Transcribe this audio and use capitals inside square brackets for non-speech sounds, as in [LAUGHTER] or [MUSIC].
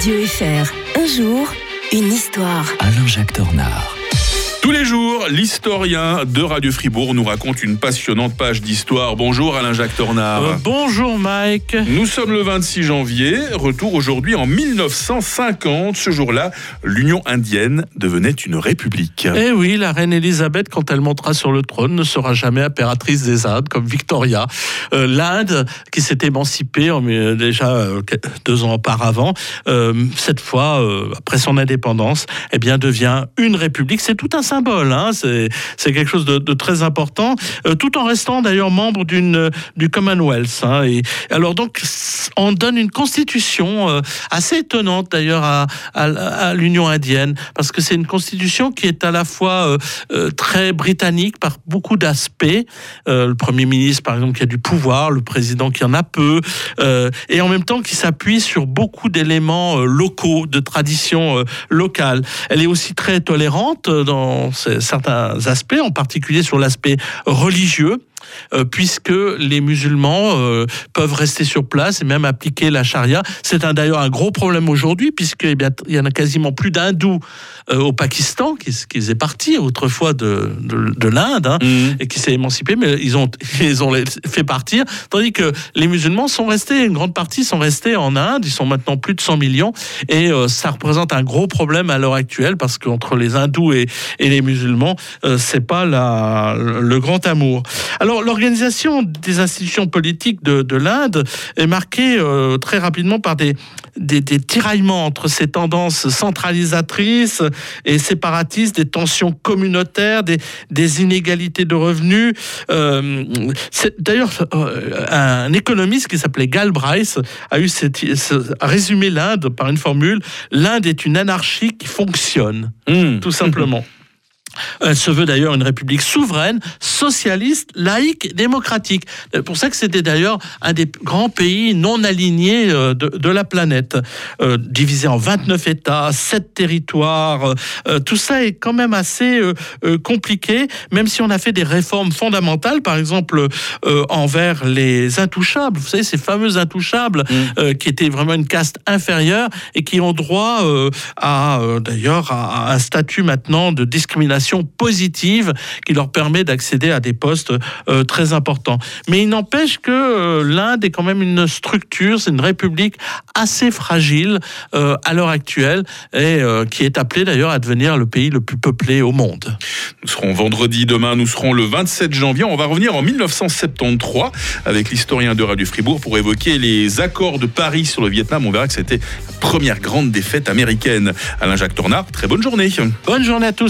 Radio FR. Un jour, une histoire. Alain-Jacques Tornard. Tous les jours, l'historien de Radio Fribourg nous raconte une passionnante page d'histoire. Bonjour Alain-Jacques Tornard. Euh, bonjour Mike. Nous sommes le 26 janvier, retour aujourd'hui en 1950. Ce jour-là, l'Union indienne devenait une république. Eh oui, la reine Elisabeth, quand elle montera sur le trône, ne sera jamais impératrice des Indes comme Victoria. Euh, L'Inde, qui s'est émancipée euh, déjà deux ans auparavant, cette fois, après son indépendance, eh bien, devient une république. C'est tout un symbole, hein. c'est quelque chose de, très important, euh, tout en restant d'ailleurs membre d'une du Commonwealth. Hein. Et alors donc, on donne une constitution euh, assez étonnante d'ailleurs à, l'Union indienne, parce que c'est une constitution qui est à la fois euh, euh, très britannique par beaucoup d'aspects. Euh, le Premier ministre, par exemple, qui a du pouvoir, le président qui en a peu, euh, et en même temps qui s'appuie sur beaucoup d'éléments euh, locaux, de traditions locales. Elle est aussi très tolérante dans certains aspects, en particulier sur l'aspect religieux. Euh, puisque les musulmans euh, peuvent rester sur place et même appliquer la charia. C'est d'ailleurs un gros problème aujourd'hui, puisqu'il eh y en a quasiment plus d'hindous euh, au Pakistan, qui, qui est parti autrefois de, de, de l'Inde, hein, mmh. et qui s'est émancipé, mais ils ont, [LAUGHS] ils ont fait partir, tandis que les musulmans sont restés, une grande partie sont restés en Inde, ils sont maintenant plus de 100 millions, et euh, ça représente un gros problème à l'heure actuelle, parce qu'entre les hindous et, et les musulmans, euh, c'est pas la, le grand amour. Alors, l'organisation des institutions politiques de, de l'Inde est marquée euh, très rapidement par des, des, des, tiraillements entre ces tendances centralisatrices et séparatistes, des tensions communautaires, des, des inégalités de revenus. Euh, D'ailleurs, euh, un économiste qui s'appelait Galbraith a, eu cette, a résumé l'Inde par une formule l'Inde est une anarchie qui fonctionne, mmh. tout simplement. [LAUGHS] Elle se veut d'ailleurs une république souveraine, socialiste, laïque, démocratique. C'est pour ça que c'était d'ailleurs un des grands pays non alignés de, de la planète, euh, divisé en 29 États, 7 territoires. Euh, tout ça est quand même assez euh, compliqué, même si on a fait des réformes fondamentales, par exemple envers les intouchables. Vous savez, ces fameux intouchables mmh. qui étaient vraiment une caste inférieure et qui ont droit à d'ailleurs à un statut maintenant de discrimination positive qui leur permet d'accéder à des postes euh, très importants. Mais il n'empêche que euh, l'Inde est quand même une structure, c'est une république assez fragile euh, à l'heure actuelle et qui est appelée d'ailleurs à devenir le pays le plus peuplé au monde. Nous serons vendredi, demain nous serons le 27 janvier. On va revenir en 1973 avec l'historien de Radio Fribourg pour évoquer les accords de Paris sur le Vietnam. On verra que c'était la première grande défaite américaine. Alain-Jacques Tornard, très bonne journée. Bonne journée à tous.